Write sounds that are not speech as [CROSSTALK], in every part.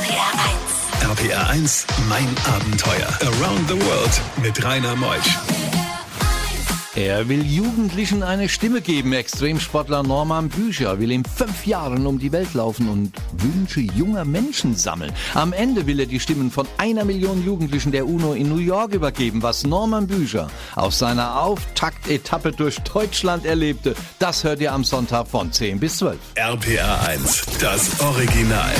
RPR 1. RPR 1, mein Abenteuer. Around the World mit Rainer Meusch. Er will Jugendlichen eine Stimme geben. Extremsportler Norman Bücher will in fünf Jahren um die Welt laufen und Wünsche junger Menschen sammeln. Am Ende will er die Stimmen von einer Million Jugendlichen der UNO in New York übergeben. Was Norman Bücher auf seiner Auftaktetappe durch Deutschland erlebte, das hört ihr am Sonntag von 10 bis 12. RPR 1, das Original.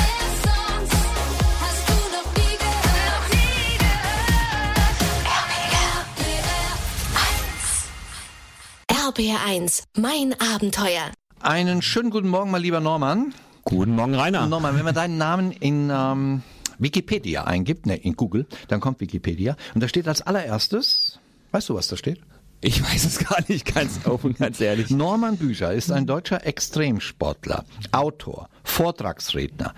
RPR1, mein Abenteuer. Einen schönen guten Morgen, mein lieber Norman. Guten Morgen, Rainer. Norman, wenn man deinen Namen in ähm, Wikipedia eingibt, ne, in Google, dann kommt Wikipedia und da steht als allererstes, weißt du, was da steht? Ich weiß es gar nicht, ganz offen, ganz ehrlich. [LAUGHS] Norman Bücher ist ein deutscher Extremsportler, Autor, Vortragsredner,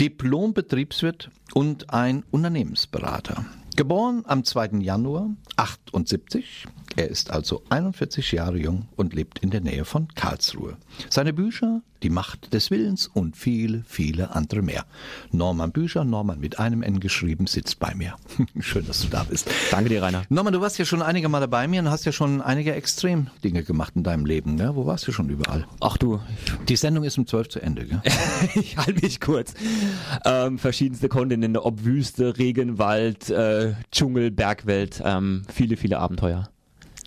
Diplom-Betriebswirt und ein Unternehmensberater. Geboren am 2. Januar 78. Er ist also 41 Jahre jung und lebt in der Nähe von Karlsruhe. Seine Bücher, Die Macht des Willens und viele, viele andere mehr. Norman Bücher, Norman mit einem N geschrieben, sitzt bei mir. [LAUGHS] Schön, dass du da bist. Danke dir, Rainer. Norman, du warst ja schon einige Male bei mir und hast ja schon einige Extrem-Dinge gemacht in deinem Leben. Ne? Wo warst du schon überall? Ach du. Die Sendung ist um 12 zu Ende. Gell? [LAUGHS] ich halte mich kurz. Ähm, verschiedenste Kontinente, ob Wüste, Regenwald, äh, Dschungel, Bergwelt, ähm, viele, viele Abenteuer.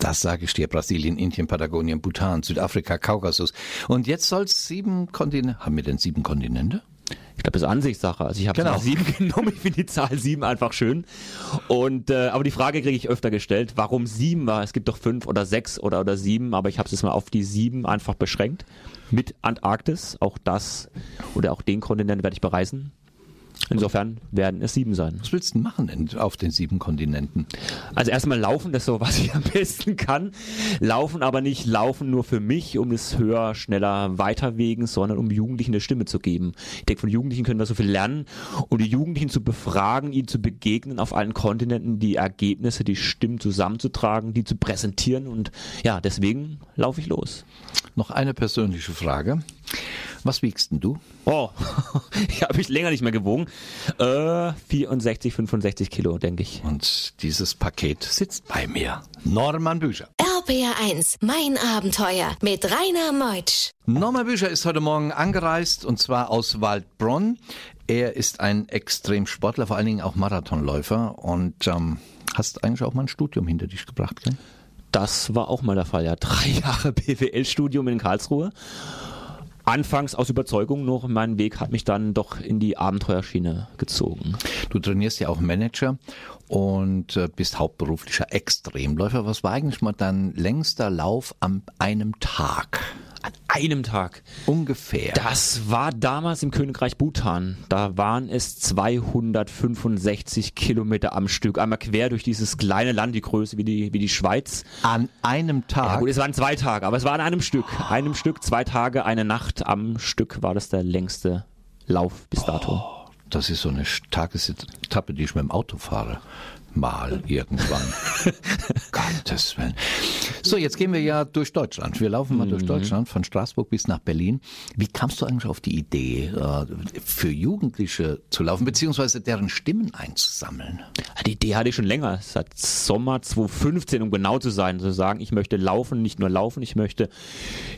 Das sage ich dir. Brasilien, Indien, Patagonien, Bhutan, Südafrika, Kaukasus. Und jetzt soll es sieben Kontinente. Haben wir denn sieben Kontinente? Ich glaube, das ist Ansichtssache. Also ich habe Genau. sieben [LAUGHS] genommen. Ich finde die Zahl sieben einfach schön. Und äh, aber die Frage kriege ich öfter gestellt, warum sieben war. Es gibt doch fünf oder sechs oder oder sieben, aber ich habe es jetzt mal auf die sieben einfach beschränkt. Mit Antarktis, auch das oder auch den Kontinent werde ich bereisen. Insofern werden es sieben sein. Was willst du denn machen denn auf den sieben Kontinenten? Also erstmal laufen, das ist so, was ich am besten kann. Laufen, aber nicht laufen nur für mich, um es höher, schneller, weiter wegen, sondern um Jugendlichen eine Stimme zu geben. Ich denke, von Jugendlichen können wir so viel lernen und die Jugendlichen zu befragen, ihnen zu begegnen auf allen Kontinenten, die Ergebnisse, die Stimmen zusammenzutragen, die zu präsentieren und ja, deswegen laufe ich los. Noch eine persönliche Frage. Was wiegst denn du? Oh, [LAUGHS] ich habe mich länger nicht mehr gewogen. Äh, 64, 65 Kilo, denke ich. Und dieses Paket sitzt bei mir. Norman Bücher. RPR1, mein Abenteuer mit Rainer Meutsch. Norman Bücher ist heute Morgen angereist und zwar aus Waldbronn. Er ist ein Extremsportler, vor allen Dingen auch Marathonläufer und ähm, hast eigentlich auch mal ein Studium hinter dich gebracht, gell? Das war auch mal der Fall, ja. Drei Jahre BWL-Studium in Karlsruhe. Anfangs aus Überzeugung noch, mein Weg hat mich dann doch in die Abenteuerschiene gezogen. Du trainierst ja auch Manager und äh, bist hauptberuflicher Extremläufer. Was war eigentlich mal dein längster Lauf an einem Tag? An einem Tag. Ungefähr. Das war damals im Königreich Bhutan. Da waren es 265 Kilometer am Stück. Einmal quer durch dieses kleine Land, die Größe wie die, wie die Schweiz. An einem Ja, Tag. gut, es waren zwei Tage, aber es war an einem Stück. Einem Stück, zwei Tage, eine Nacht am Stück war das der längste Lauf bis dato. Das ist so eine Tagesetappe, die ich mit dem Auto fahre. Mal irgendwann. [LAUGHS] Gottes Willen. So, jetzt gehen wir ja durch Deutschland. Wir laufen mal durch Deutschland, von Straßburg bis nach Berlin. Wie kamst du eigentlich auf die Idee, äh, für Jugendliche zu laufen, beziehungsweise deren Stimmen einzusammeln? Die Idee hatte ich schon länger, seit Sommer 2015, um genau zu sein, zu sagen, ich möchte laufen, nicht nur laufen, ich möchte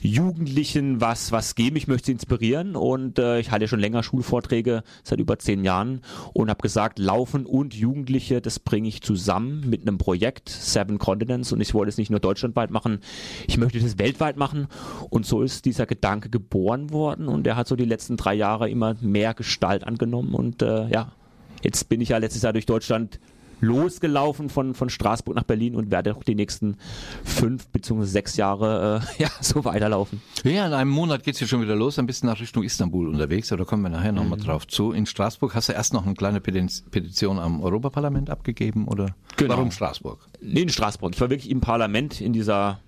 Jugendlichen was, was geben, ich möchte sie inspirieren und äh, ich halte schon länger Schulvorträge seit über zehn Jahren und habe gesagt, Laufen und Jugendliche, das bringe ich zusammen mit einem Projekt, Seven Continents und ich wollte es nicht nur deutschlandweit machen, ich möchte das weltweit machen. Und so ist dieser Gedanke geboren worden und der hat so die letzten drei Jahre immer mehr Gestalt angenommen. Und äh, ja, Jetzt bin ich ja letztes Jahr durch Deutschland losgelaufen von, von Straßburg nach Berlin und werde auch die nächsten fünf beziehungsweise sechs Jahre äh, [LAUGHS] ja, so weiterlaufen. Ja, in einem Monat geht's ja schon wieder los, ein bisschen nach Richtung Istanbul unterwegs, aber da kommen wir nachher nochmal drauf zu. In Straßburg hast du erst noch eine kleine Petition am Europaparlament abgegeben, oder? Genau. Warum Straßburg? Nee, in Straßburg. Ich war wirklich im Parlament in dieser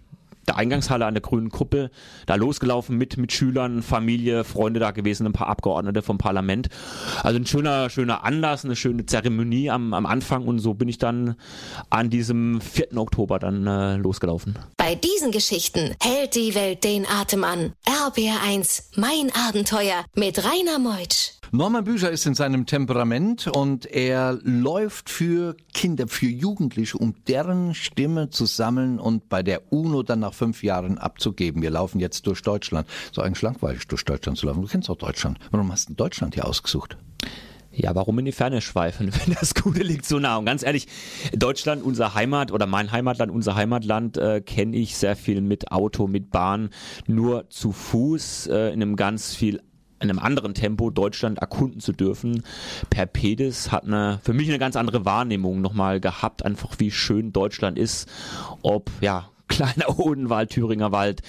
der Eingangshalle an der grünen Kuppel, da losgelaufen mit, mit Schülern, Familie, Freunde da gewesen, ein paar Abgeordnete vom Parlament. Also ein schöner, schöner Anlass, eine schöne Zeremonie am, am Anfang und so bin ich dann an diesem 4. Oktober dann äh, losgelaufen. Bei diesen Geschichten hält die Welt den Atem an. RBR1, mein Abenteuer mit Rainer Meutsch. Norman Bücher ist in seinem Temperament und er läuft für Kinder, für Jugendliche, um deren Stimme zu sammeln und bei der UNO dann nach fünf Jahren abzugeben. Wir laufen jetzt durch Deutschland. So eigentlich langweilig durch Deutschland zu laufen. Du kennst auch Deutschland. Warum hast du Deutschland hier ausgesucht? Ja, warum in die Ferne schweifen, [LAUGHS] wenn das Gute liegt so nah? Und ganz ehrlich, Deutschland, unser Heimat oder mein Heimatland, unser Heimatland, äh, kenne ich sehr viel mit Auto, mit Bahn, nur zu Fuß, äh, in einem ganz viel in einem anderen Tempo Deutschland erkunden zu dürfen. Per Pedis hat eine, für mich eine ganz andere Wahrnehmung nochmal gehabt, einfach wie schön Deutschland ist. Ob, ja, [LAUGHS] kleiner Odenwald, Thüringer Wald,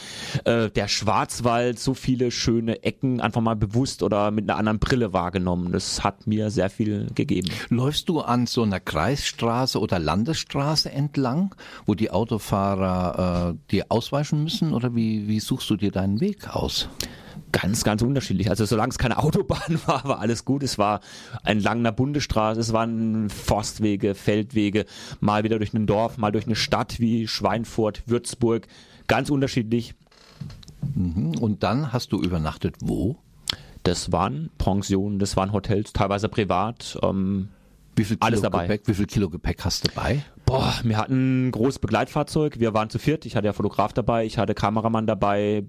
äh, der Schwarzwald, so viele schöne Ecken einfach mal bewusst oder mit einer anderen Brille wahrgenommen. Das hat mir sehr viel gegeben. Läufst du an so einer Kreisstraße oder Landesstraße entlang, wo die Autofahrer äh, dir ausweichen müssen oder wie, wie suchst du dir deinen Weg aus? Ganz, ganz unterschiedlich. Also solange es keine [LAUGHS] Autobahn war, war alles gut. Es war entlang einer Bundesstraße, es waren Forstwege, Feldwege, mal wieder durch ein Dorf, mal durch eine Stadt wie Schweinfurt, Würzburg. Ganz unterschiedlich. Mhm. Und dann hast du übernachtet wo? Das waren Pensionen, das waren Hotels, teilweise privat. Ähm, wie viel Kilo alles dabei. Gepäck, wie viel Kilo Gepäck hast du dabei? Boah, wir hatten ein großes Begleitfahrzeug. Wir waren zu viert. Ich hatte ja Fotograf dabei, ich hatte Kameramann dabei,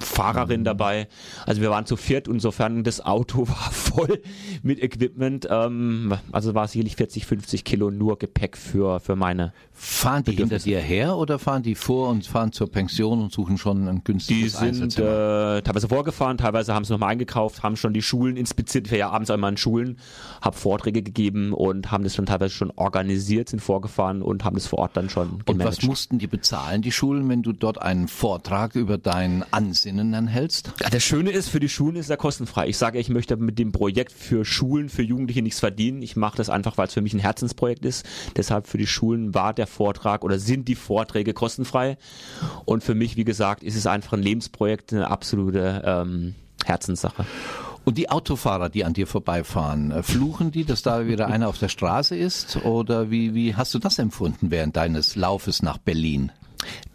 Fahrerin dabei. Also wir waren zu viert, insofern das Auto [LAUGHS] war voll mit Equipment. Ähm, also war sicherlich 40, 50 Kilo nur Gepäck für, für meine. Fahren die hinter dir her oder fahren die vor und fahren zur Pension und suchen schon ein günstiges Die sind äh, teilweise vorgefahren, teilweise haben sie nochmal eingekauft, haben schon die Schulen inspiziert. Ich war ja abends einmal in Schulen, habe Vorträge gegeben und haben das dann teilweise schon organisiert, sind vorgefahren und haben das vor Ort dann schon gemanagt. Und was mussten die bezahlen, die Schulen, wenn du dort einen Vortrag über dein Ansinnen dann hältst? Ja, das Schöne ist, für die Schulen ist er kostenfrei. Ich sage, ich möchte mit dem Projekt für Schulen, für Jugendliche nichts verdienen. Ich mache das einfach, weil es für mich ein Herzensprojekt ist. Deshalb für die Schulen war der Vortrag oder sind die Vorträge kostenfrei. Und für mich, wie gesagt, ist es einfach ein Lebensprojekt, eine absolute ähm, Herzenssache. Und die Autofahrer, die an dir vorbeifahren, äh, fluchen die, dass da wieder einer auf der Straße ist? Oder wie, wie hast du das empfunden während deines Laufes nach Berlin?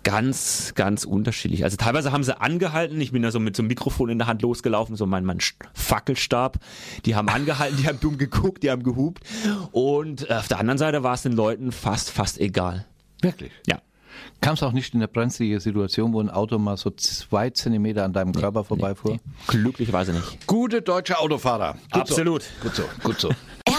Ganz, ganz unterschiedlich. Also teilweise haben sie angehalten. Ich bin da so mit so einem Mikrofon in der Hand losgelaufen, so mein, mein Fackelstab. Die haben angehalten, die haben dumm geguckt, die haben gehupt. Und auf der anderen Seite war es den Leuten fast, fast egal. Wirklich? Ja. Kam es auch nicht in eine brenzlige Situation, wo ein Auto mal so zwei Zentimeter an deinem Körper nee, vorbeifuhr? Nee, nee. Glücklicherweise nicht. Gute deutsche Autofahrer. Gut Absolut. So. Gut so, gut so.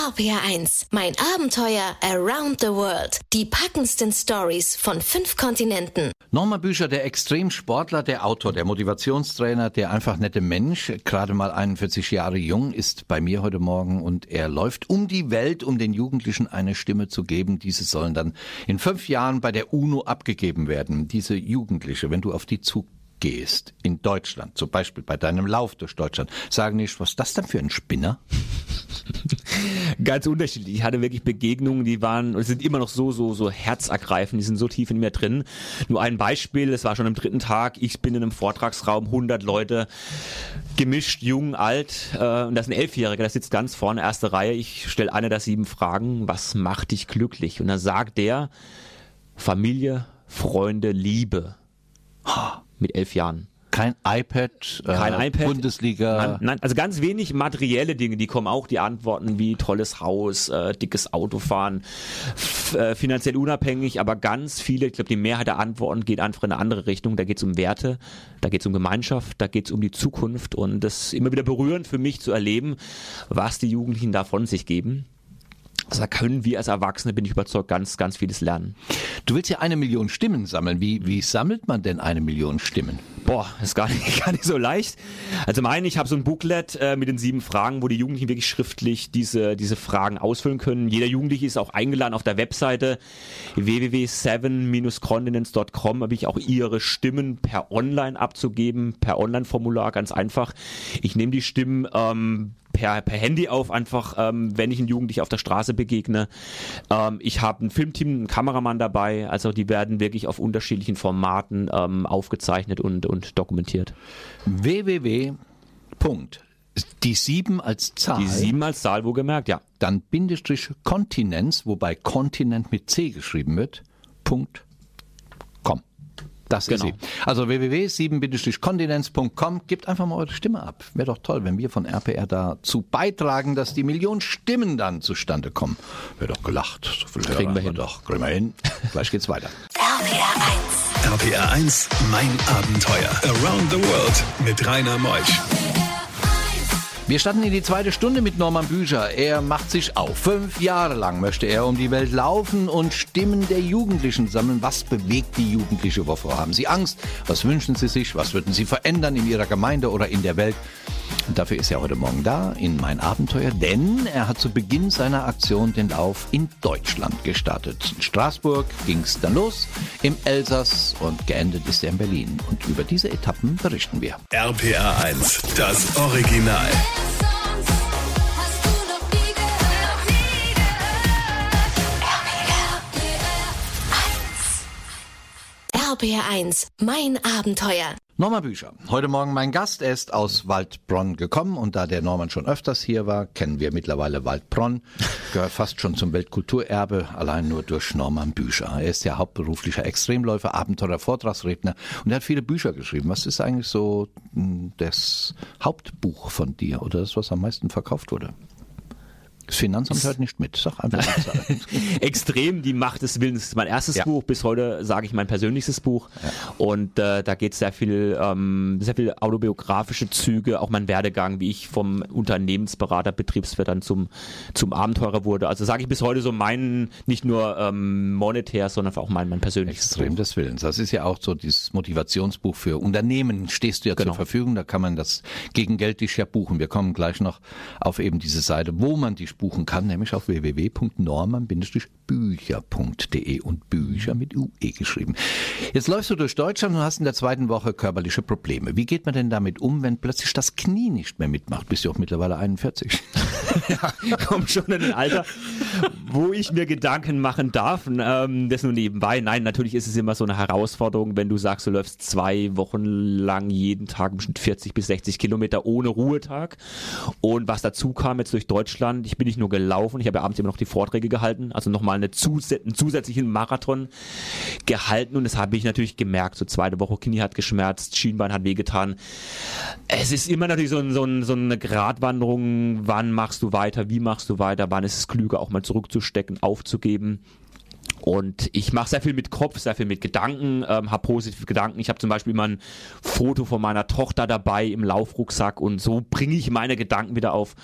RPR1, mein Abenteuer around the world. Die packendsten Stories von fünf Kontinenten. Norman Bücher, der Extremsportler, der Autor, der Motivationstrainer, der einfach nette Mensch, gerade mal 41 Jahre jung, ist bei mir heute Morgen und er läuft um die Welt, um den Jugendlichen eine Stimme zu geben. Diese sollen dann in fünf Jahren bei der UNO abgegeben werden. Diese Jugendliche, wenn du auf die zu gehst, in Deutschland, zum Beispiel bei deinem Lauf durch Deutschland, sagen nicht, was ist das denn für ein Spinner? [LAUGHS] Ganz unterschiedlich. Ich hatte wirklich Begegnungen, die waren, sind immer noch so, so, so herzergreifend, die sind so tief in mir drin. Nur ein Beispiel, es war schon am dritten Tag, ich bin in einem Vortragsraum, 100 Leute, gemischt, jung, alt, äh, und das ist ein Elfjähriger, der sitzt ganz vorne, erste Reihe. Ich stelle eine der sieben Fragen, was macht dich glücklich? Und dann sagt der, Familie, Freunde, Liebe. Mit elf Jahren. Kein iPad, äh, kein iPad, Bundesliga. Nein, nein, also ganz wenig materielle Dinge, die kommen auch, die Antworten wie tolles Haus, äh, dickes Autofahren, äh, finanziell unabhängig, aber ganz viele, ich glaube, die Mehrheit der Antworten geht einfach in eine andere Richtung. Da geht es um Werte, da geht es um Gemeinschaft, da geht es um die Zukunft und das ist immer wieder berührend für mich zu erleben, was die Jugendlichen da von sich geben. Also da können wir als Erwachsene, bin ich überzeugt, ganz, ganz vieles lernen. Du willst ja eine Million Stimmen sammeln. Wie, wie sammelt man denn eine Million Stimmen? Boah, ist gar nicht, [LAUGHS] gar nicht so leicht. Also meine, ich habe so ein Booklet äh, mit den sieben Fragen, wo die Jugendlichen wirklich schriftlich diese, diese Fragen ausfüllen können. Jeder Jugendliche ist auch eingeladen auf der Webseite www.seven-continents.com habe ich auch ihre Stimmen per Online abzugeben, per Online-Formular, ganz einfach. Ich nehme die Stimmen ähm, per, per Handy auf, einfach ähm, wenn ich einen Jugendlichen auf der Straße begegne. Ähm, ich habe ein Filmteam, einen Kameramann dabei, also die werden wirklich auf unterschiedlichen Formaten ähm, aufgezeichnet und, und dokumentiert. www. Die sieben als Zahl. Die sieben als Zahl, wo gemerkt, ja. Dann Bindestrich Kontinenz, wobei Kontinent mit C geschrieben wird. Punkt. Das Genau. ist sie. Also www.7-kontinenz.com. Gebt einfach mal eure Stimme ab. Wäre doch toll, wenn wir von RPR dazu beitragen, dass die Millionen Stimmen dann zustande kommen. Wäre doch gelacht. So viel Kriegen Hörer wir hin. Doch, kriegen wir hin. Gleich geht's weiter. RPR 1. RPR 1, mein Abenteuer. Around the World mit Rainer Meusch. Wir starten in die zweite Stunde mit Norman Bücher. Er macht sich auf. Fünf Jahre lang möchte er um die Welt laufen und Stimmen der Jugendlichen sammeln. Was bewegt die Jugendliche? Wovor haben sie Angst? Was wünschen sie sich? Was würden sie verändern in ihrer Gemeinde oder in der Welt? Und dafür ist er heute Morgen da in mein Abenteuer, denn er hat zu Beginn seiner Aktion den Lauf in Deutschland gestartet. In Straßburg ging es dann los, im Elsass und geendet ist er in Berlin. Und über diese Etappen berichten wir. RPR 1, das Original. RPR 1, mein Abenteuer. Norman Bücher. Heute Morgen mein Gast. Er ist aus Waldbronn gekommen und da der Norman schon öfters hier war, kennen wir mittlerweile Waldbronn. [LAUGHS] Gehört fast schon zum Weltkulturerbe, allein nur durch Norman Bücher. Er ist ja hauptberuflicher Extremläufer, Abenteurer, Vortragsredner und er hat viele Bücher geschrieben. Was ist eigentlich so mh, das Hauptbuch von dir oder das, was am meisten verkauft wurde? Das Finanzamt hört nicht mit. Sag einfach die. [LAUGHS] Extrem, die Macht des Willens. Das ist mein erstes Ja. Buch, bis heute sage ich mein persönlichstes Buch. Und äh, da geht sehr viel, ähm, sehr viel autobiografische Züge, auch mein Werdegang, wie ich vom Unternehmensberater, Betriebswirt dann zum, zum Abenteurer wurde. Also sage ich bis heute so mein, nicht nur ähm, monetär, sondern auch mein, mein persönliches Extrem Buch. des Willens. Das ist ja auch so dieses Motivationsbuch für Unternehmen. Stehst du ja Genau. zur Verfügung, da kann man das gegen Geld dich ja buchen. Wir kommen gleich noch auf eben diese Seite, wo man dich buchen kann, nämlich auf www.norman-bücher.de und Bücher mit UE geschrieben. Jetzt läufst du durch Deutschland und hast in der zweiten Woche körperliche Probleme. Wie geht man denn damit um, wenn plötzlich das Knie nicht mehr mitmacht? Bist du auch mittlerweile 41? [LAUGHS] komme schon in ein Alter, wo ich mir Gedanken machen darf. Ähm, das nur nebenbei. Nein, natürlich ist es immer so eine Herausforderung, wenn du sagst, du läufst zwei Wochen lang jeden Tag bestimmt 40 bis 60 Kilometer ohne Ruhetag. Und was dazu kam jetzt durch Deutschland, ich bin nicht nur gelaufen, ich habe ja abends immer noch die Vorträge gehalten, also nochmal eine zus einen zusätzlichen Marathon gehalten und das habe ich natürlich gemerkt. So zweite Woche Knie hat geschmerzt, Schienbein hat wehgetan. Es ist immer natürlich so, ein, so, ein, so eine Gratwanderung, wann machst du weiter, wie machst du weiter, wann ist es klüger, auch mal zurückzustecken, aufzugeben. Und ich mache sehr viel mit Kopf, sehr viel mit Gedanken, ähm, habe positive Gedanken. Ich habe zum Beispiel immer ein Foto von meiner Tochter dabei im Laufrucksack und so bringe ich meine Gedanken wieder auf,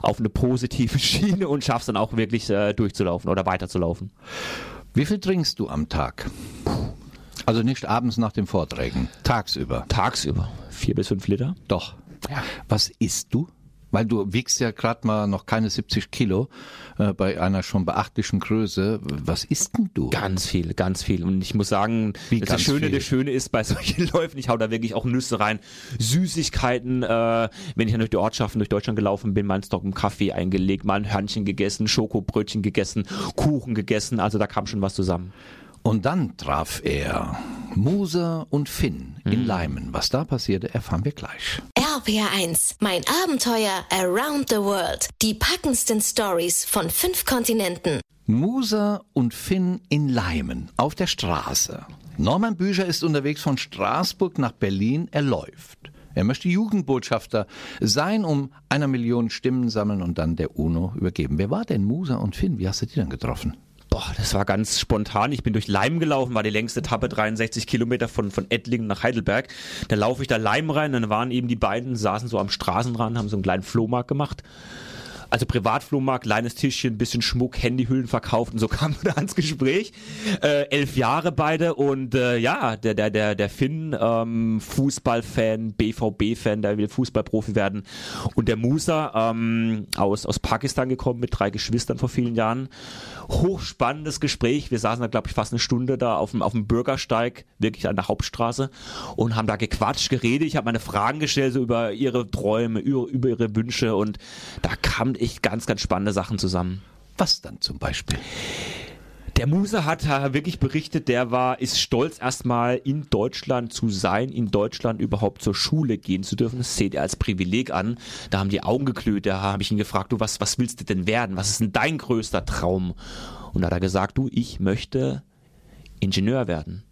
auf eine positive [LAUGHS] Schiene und schaff's dann auch wirklich äh, durchzulaufen oder weiterzulaufen. Wie viel trinkst du am Tag? Also nicht abends nach den Vorträgen, tagsüber. Tagsüber vier bis fünf Liter. Doch. Was isst du? Weil du wiegst ja gerade mal noch keine 70 Kilo äh, bei einer schon beachtlichen Größe. Was isst denn du? Ganz viel, ganz viel. Und ich muss sagen, Wie das, Schöne, viel? das Schöne ist bei [LAUGHS] solchen Läufen, ich hau da wirklich auch Nüsse rein, Süßigkeiten, äh, wenn ich dann durch die Ortschaften durch Deutschland gelaufen bin, mal einen Stock im Kaffee eingelegt, mal ein Hörnchen gegessen, Schokobrötchen gegessen, Kuchen gegessen, also da kam schon was zusammen. Und dann traf er Muse und Finn Mhm. in Leimen. Was da passierte, erfahren wir gleich. RPR 1, mein Abenteuer around the world. Die packendsten Stories von fünf Kontinenten. Muse und Finn in Leimen auf der Straße. Norman Bücher ist unterwegs von Straßburg nach Berlin. Er läuft. Er möchte Jugendbotschafter sein, um einer Million Stimmen sammeln und dann der UNO übergeben. Wer war denn Muse und Finn? Wie hast du die dann getroffen? Boah, das war ganz spontan. Ich bin durch Leim gelaufen, war die längste Etappe, 63 Kilometer von, von Ettlingen nach Heidelberg. Da laufe ich da Leim rein, dann waren eben die beiden, saßen so am Straßenrand, haben so einen kleinen Flohmarkt gemacht. Also Privatflohmarkt, kleines Tischchen, bisschen Schmuck, Handyhüllen verkauft und so [LAUGHS] kamen wir da ans Gespräch. Äh, elf Jahre beide und äh, ja, der, der, der, der Finn, ähm, Fußballfan, BVB-Fan, der will Fußballprofi werden. Und der Musa ähm, aus, aus Pakistan gekommen mit drei Geschwistern vor vielen Jahren. Hochspannendes Gespräch. Wir saßen da, glaube ich, fast eine Stunde da auf dem, auf dem Bürgersteig, wirklich an der Hauptstraße und haben da gequatscht, geredet. Ich habe meine Fragen gestellt, so über ihre Träume, über, über ihre Wünsche und da kamen echt ganz, ganz spannende Sachen zusammen. Was dann zum Beispiel? Der Muse hat wirklich berichtet, der war, ist stolz erstmal in Deutschland zu sein, in Deutschland überhaupt zur Schule gehen zu dürfen. Das seht ihr als Privileg an. Da haben die Augen geklöht, da habe ich ihn gefragt, du, was, was willst du denn werden? Was ist denn dein größter Traum? Und da hat er gesagt, du, ich möchte Ingenieur werden.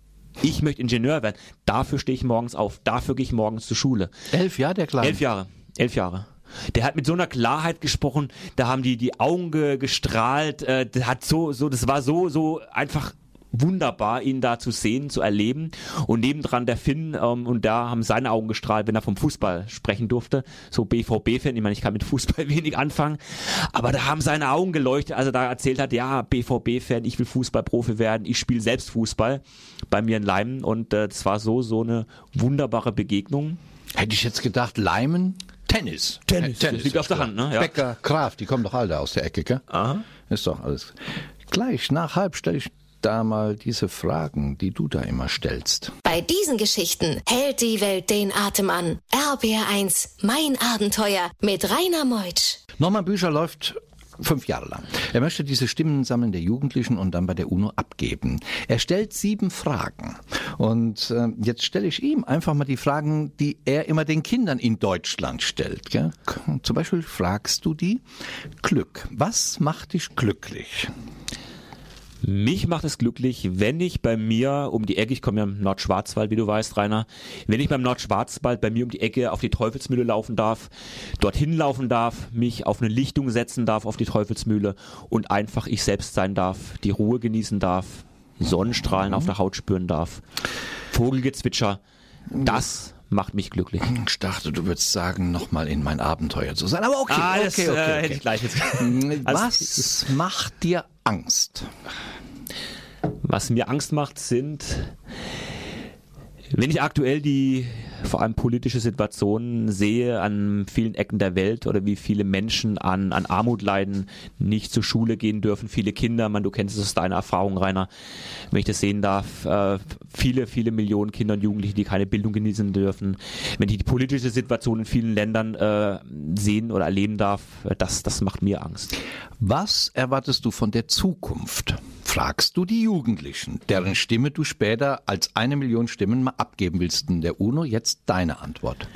Ich möchte Ingenieur werden. Dafür stehe ich morgens auf. Dafür gehe ich morgens zur Schule. Elf Jahre, der Kleine? Elf Jahre. Elf Jahre. Der hat mit so einer Klarheit gesprochen, da haben die, die Augen ge, gestrahlt, äh, der hat so, so, das war so, so einfach wunderbar, ihn da zu sehen, zu erleben. Und nebendran der Finn, ähm, und da haben seine Augen gestrahlt, wenn er vom Fußball sprechen durfte. So BVB-Fan, ich meine, ich kann mit Fußball [LAUGHS] wenig anfangen, aber da haben seine Augen geleuchtet, als er da erzählt hat, ja, BVB-Fan, ich will Fußballprofi werden, ich spiele selbst Fußball bei mir in Leimen. Und es äh, war so, so eine wunderbare Begegnung. Hätte ich jetzt gedacht, Leimen? Tennis. Tennis. Tennis liegt auf der Hand, ne? Ja. Becker, Kraft, die kommen doch alle aus der Ecke, gell? Aha. Ist doch alles. Gleich nach halb stelle ich da mal diese Fragen, die du da immer stellst. Bei diesen Geschichten hält die Welt den Atem an. RBR1, mein Abenteuer mit Rainer Meutsch. Norman Bücher läuft fünf Jahre lang. Er möchte diese Stimmen sammeln der Jugendlichen und dann bei der UNO abgeben. Er stellt sieben Fragen. Und äh, jetzt stelle ich ihm einfach mal die Fragen, die er immer den Kindern in Deutschland stellt. Gell? Zum Beispiel fragst du die Glück. Was macht dich glücklich? Mich macht es glücklich, wenn ich bei mir um die Ecke, ich komme ja im Nordschwarzwald, wie du weißt, Rainer, wenn ich beim Nordschwarzwald bei mir um die Ecke auf die Teufelsmühle laufen darf, dorthin laufen darf, mich auf eine Lichtung setzen darf auf die Teufelsmühle und einfach ich selbst sein darf, die Ruhe genießen darf, Sonnenstrahlen mhm. auf der Haut spüren darf, Vogelgezwitscher, das macht mich glücklich. Ich dachte, du würdest sagen, nochmal in mein Abenteuer zu sein. Aber okay, ah, okay, das, okay, okay, äh, okay. Hätte ich gleich jetzt. Was also, macht dir Angst? Was mir Angst macht, sind, wenn ich aktuell die vor allem politische Situationen sehe an vielen Ecken der Welt oder wie viele Menschen an, an Armut leiden, nicht zur Schule gehen dürfen, viele Kinder, man, du kennst es aus deiner Erfahrung, Rainer, wenn ich das sehen darf, äh, viele, viele Millionen Kinder und Jugendliche, die keine Bildung genießen dürfen, wenn ich die politische Situation in vielen Ländern äh, sehen oder erleben darf, das, das macht mir Angst. Was erwartest du von der Zukunft? Fragst du die Jugendlichen, deren Stimme du später als eine Million Stimmen mal abgeben willst in der UNO, jetzt deine Antwort?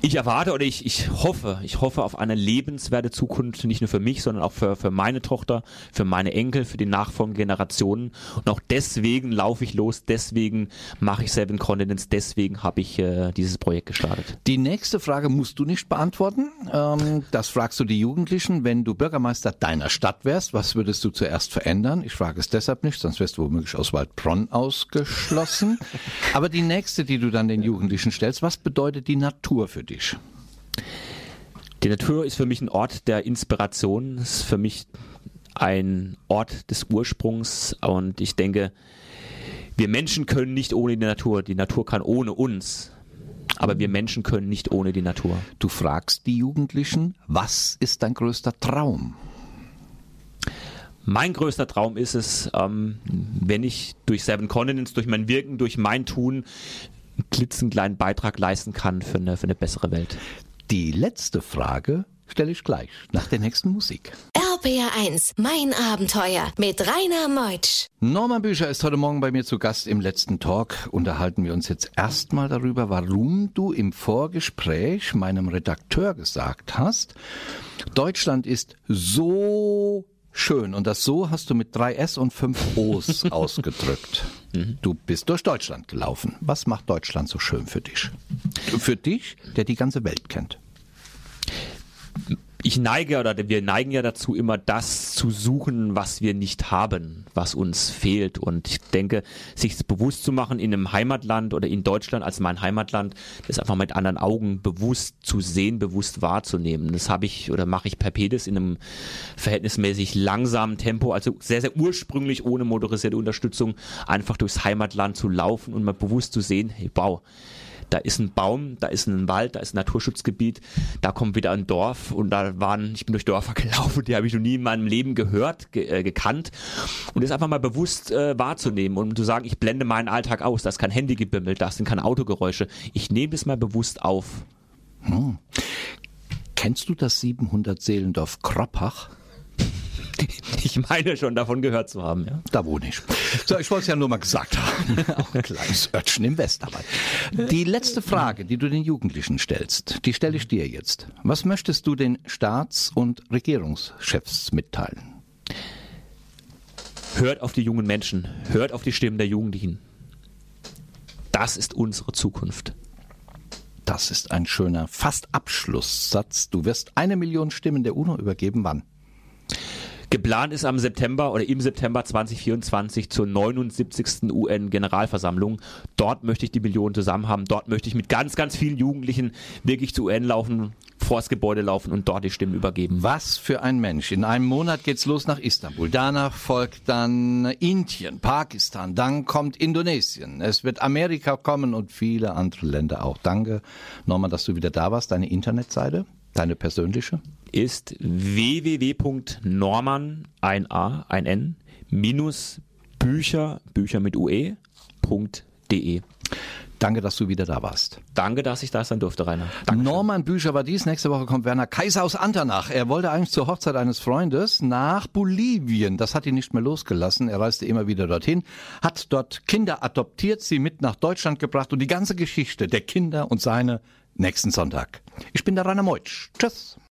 ich erwarte oder ich, ich hoffe, ich hoffe auf eine lebenswerte Zukunft, nicht nur für mich, sondern auch für, für meine Tochter, für meine Enkel, für die nachfolgenden Generationen. Und auch deswegen laufe ich los, deswegen mache ich Seven Continents, deswegen habe ich äh, dieses Projekt gestartet. Die nächste Frage musst du nicht beantworten. Ähm, das fragst du die Jugendlichen. Wenn du Bürgermeister deiner Stadt wärst, was würdest du zuerst verändern? Ich frage es deshalb nicht, sonst wärst du womöglich aus Waldbronn ausgeschlossen. [LAUGHS] Aber die nächste, die du dann den Jugendlichen stellst, was bedeutet die Natur für dich? politisch. Die Natur ist für mich ein Ort der Inspiration, ist für mich ein Ort des Ursprungs und ich denke, wir Menschen können nicht ohne die Natur, die Natur kann ohne uns, aber wir Menschen können nicht ohne die Natur. Du fragst die Jugendlichen, was ist dein größter Traum? Mein größter Traum ist es, ähm, wenn ich durch Seven Continents, durch mein Wirken, durch mein Tun einen klitzekleinen Beitrag leisten kann für eine, für eine bessere Welt. Die letzte Frage stelle ich gleich nach der nächsten Musik. RPR 1, mein Abenteuer mit Rainer Meutsch. Norman Bücher ist heute Morgen bei mir zu Gast im letzten Talk. Unterhalten wir uns jetzt erstmal darüber, warum du im Vorgespräch meinem Redakteur gesagt hast, Deutschland ist so Schön. Und das so hast du mit drei S und fünf O's [LAUGHS] ausgedrückt. Mhm. Du bist durch Deutschland gelaufen. Was macht Deutschland so schön für dich? Für dich, der die ganze Welt kennt ich neige oder wir neigen ja dazu, immer das zu suchen, was wir nicht haben, was uns fehlt. Und ich denke, sich bewusst zu machen in einem Heimatland oder in Deutschland als mein Heimatland, das einfach mit anderen Augen bewusst zu sehen, bewusst wahrzunehmen. Das habe ich oder mache ich per Pedis in einem verhältnismäßig langsamen Tempo, also sehr, sehr ursprünglich ohne motorisierte Unterstützung, einfach durchs Heimatland zu laufen und mal bewusst zu sehen, hey, wow, da ist ein Baum, da ist ein Wald, da ist ein Naturschutzgebiet, da kommt wieder ein Dorf und da waren, ich bin durch Dörfer [LAUGHS] gelaufen, die habe ich noch nie in meinem Leben gehört, ge äh, gekannt und das einfach mal bewusst äh, wahrzunehmen und zu sagen, ich blende meinen Alltag aus, da ist kein Handygebimmel, da sind keine Autogeräusche, ich nehme das mal bewusst auf. Hm. Kennst du das 700 Seelendorf Kroppach? ich meine schon davon gehört zu haben, ja. Da wohne ich. So, ich wollte es ja nur mal gesagt haben. [LAUGHS] Auch ein kleines Örtchen im Westerwald. Die letzte Frage, die du den Jugendlichen stellst, die stelle ich dir jetzt. Was möchtest du den Staats- und Regierungschefs mitteilen? Hört auf die jungen Menschen, hört auf die Stimmen der Jugendlichen. Das ist unsere Zukunft. Das ist ein schöner fast Abschlusssatz. Du wirst eine Million Stimmen der UNO übergeben. Wann? Geplant ist am September oder im September 2024 zur 79. UN-Generalversammlung. Dort möchte ich die Millionen zusammen haben. Dort möchte ich mit ganz, ganz vielen Jugendlichen wirklich zu UN laufen, vors Gebäude laufen und dort die Stimmen übergeben. Was für ein Mensch. In einem Monat geht's los nach Istanbul. Danach folgt dann Indien, Pakistan, dann kommt Indonesien. Es wird Amerika kommen und viele andere Länder auch. Danke, Norman, dass du wieder da warst. Deine Internetseite, deine persönliche? Ist www.norman, ein A, ein N, minus Bücher, Bücher mit UE.de. Danke, dass du wieder da warst. Danke, dass ich da sein durfte, Rainer. Danke. Norman Bücher war dies. Nächste Woche kommt Werner Kaiser aus Andernach. Er wollte eigentlich zur Hochzeit eines Freundes nach Bolivien. Das hat ihn nicht mehr losgelassen. Er reiste immer wieder dorthin, hat dort Kinder adoptiert, sie mit nach Deutschland gebracht und die ganze Geschichte der Kinder und seine nächsten Sonntag. Ich bin der Rainer Meutsch. Tschüss.